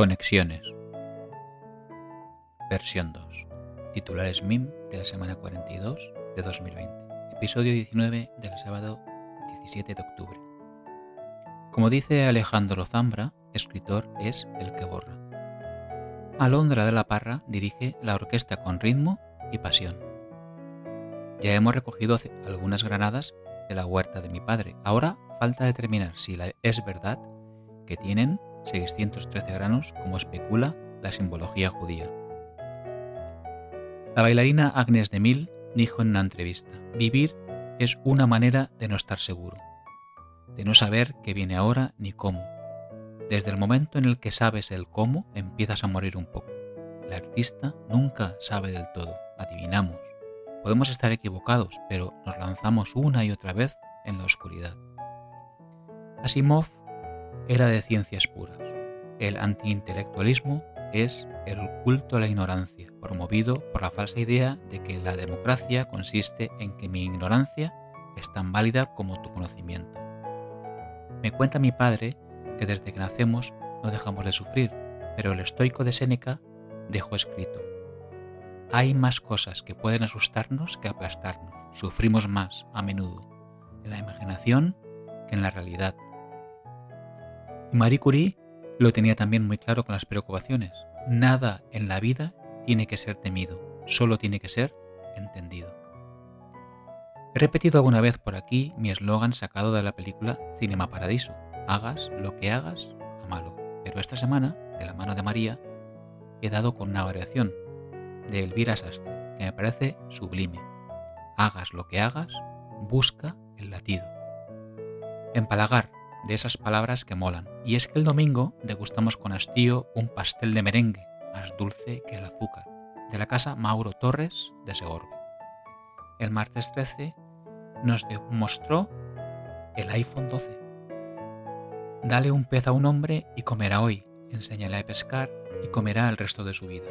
Conexiones. Versión 2. Titulares MIM de la semana 42 de 2020. Episodio 19 del sábado 17 de octubre. Como dice Alejandro Zambra, escritor es el que borra. Alondra de la Parra dirige la orquesta con ritmo y pasión. Ya hemos recogido algunas granadas de la huerta de mi padre. Ahora falta determinar si es verdad que tienen 613 granos como especula la simbología judía. La bailarina Agnes de Mille dijo en una entrevista, vivir es una manera de no estar seguro, de no saber qué viene ahora ni cómo. Desde el momento en el que sabes el cómo, empiezas a morir un poco. El artista nunca sabe del todo, adivinamos. Podemos estar equivocados, pero nos lanzamos una y otra vez en la oscuridad. Asimov era de ciencias puras. El antiintelectualismo es el culto a la ignorancia, promovido por la falsa idea de que la democracia consiste en que mi ignorancia es tan válida como tu conocimiento. Me cuenta mi padre que desde que nacemos no dejamos de sufrir, pero el estoico de Séneca dejó escrito, hay más cosas que pueden asustarnos que aplastarnos, sufrimos más a menudo en la imaginación que en la realidad. Marie Curie lo tenía también muy claro con las preocupaciones. Nada en la vida tiene que ser temido, solo tiene que ser entendido. He repetido alguna vez por aquí mi eslogan sacado de la película Cinema Paradiso, hagas lo que hagas, amalo. Pero esta semana, de la mano de María, he dado con una variación de Elvira Sastre, que me parece sublime. Hagas lo que hagas, busca el latido. Empalagar, de esas palabras que molan. Y es que el domingo degustamos con hastío un pastel de merengue, más dulce que el azúcar, de la casa Mauro Torres de Segorbe. El martes 13 nos mostró el iPhone 12. Dale un pez a un hombre y comerá hoy, enséñale a pescar y comerá el resto de su vida.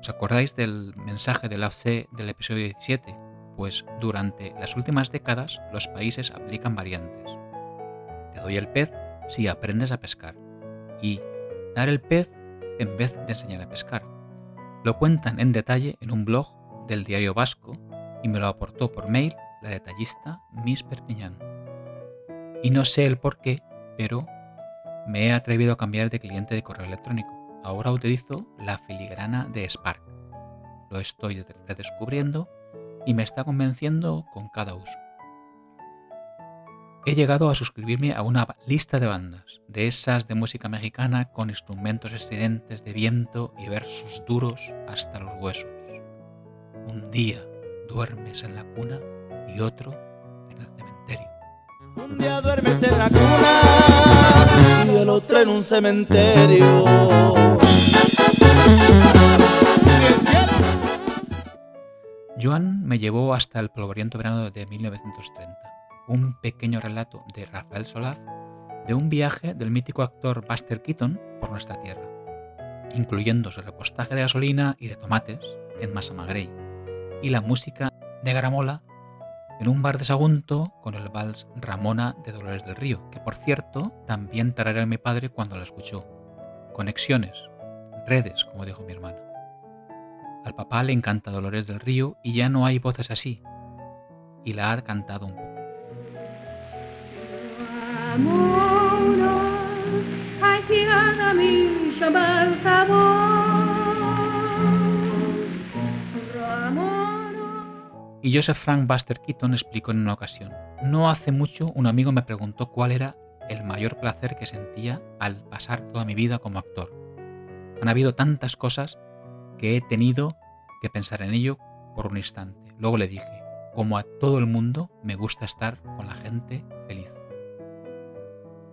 ¿Os acordáis del mensaje de la OCE del episodio 17? Pues durante las últimas décadas los países aplican variantes te doy el pez si aprendes a pescar. Y dar el pez en vez de enseñar a pescar. Lo cuentan en detalle en un blog del diario vasco y me lo aportó por mail la detallista Miss Perpiñán. Y no sé el por qué, pero me he atrevido a cambiar de cliente de correo electrónico. Ahora utilizo la filigrana de Spark. Lo estoy redescubriendo y me está convenciendo con cada uso he llegado a suscribirme a una lista de bandas, de esas de música mexicana con instrumentos estridentes de viento y versos duros hasta los huesos. Un día duermes en la cuna y otro en el cementerio. Un día duermes en la cuna y el otro en un cementerio. Joan me llevó hasta el polvoriento verano de 1930 un pequeño relato de Rafael Solaz de un viaje del mítico actor Buster Keaton por nuestra tierra, incluyendo su repostaje de gasolina y de tomates en Massamagrey y la música de Garamola en un bar de Sagunto con el vals Ramona de Dolores del Río, que por cierto también tarareó mi padre cuando la escuchó. Conexiones, redes, como dijo mi hermana. Al papá le encanta Dolores del Río y ya no hay voces así, y la ha cantado un poco. Y Joseph Frank Buster Keaton explicó en una ocasión, no hace mucho un amigo me preguntó cuál era el mayor placer que sentía al pasar toda mi vida como actor. Han habido tantas cosas que he tenido que pensar en ello por un instante. Luego le dije, como a todo el mundo, me gusta estar con la gente feliz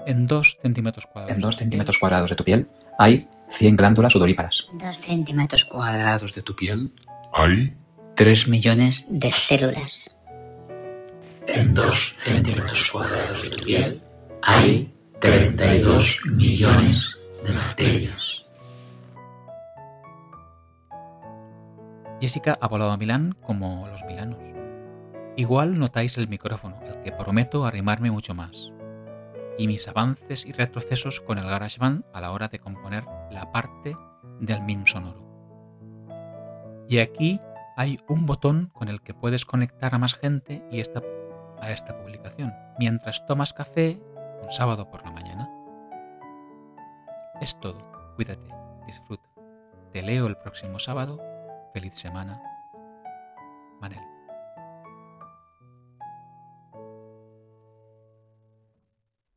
en 2 centímetros cuadrados. En 2 centímetros cuadrados de tu piel hay 100 glándulas sudoríparas. 2 centímetros cuadrados de tu piel hay 3 millones de células. En 2 centímetros cuadrados de tu piel hay 32 millones de bacterias. Jessica ha volado a Milán como los milanos. Igual notáis el micrófono, al que prometo arrimarme mucho más. Y mis avances y retrocesos con el GarageBand a la hora de componer la parte del MIM sonoro. Y aquí hay un botón con el que puedes conectar a más gente y a esta publicación, mientras tomas café un sábado por la mañana. Es todo. Cuídate, disfruta. Te leo el próximo sábado. Feliz semana. Manel.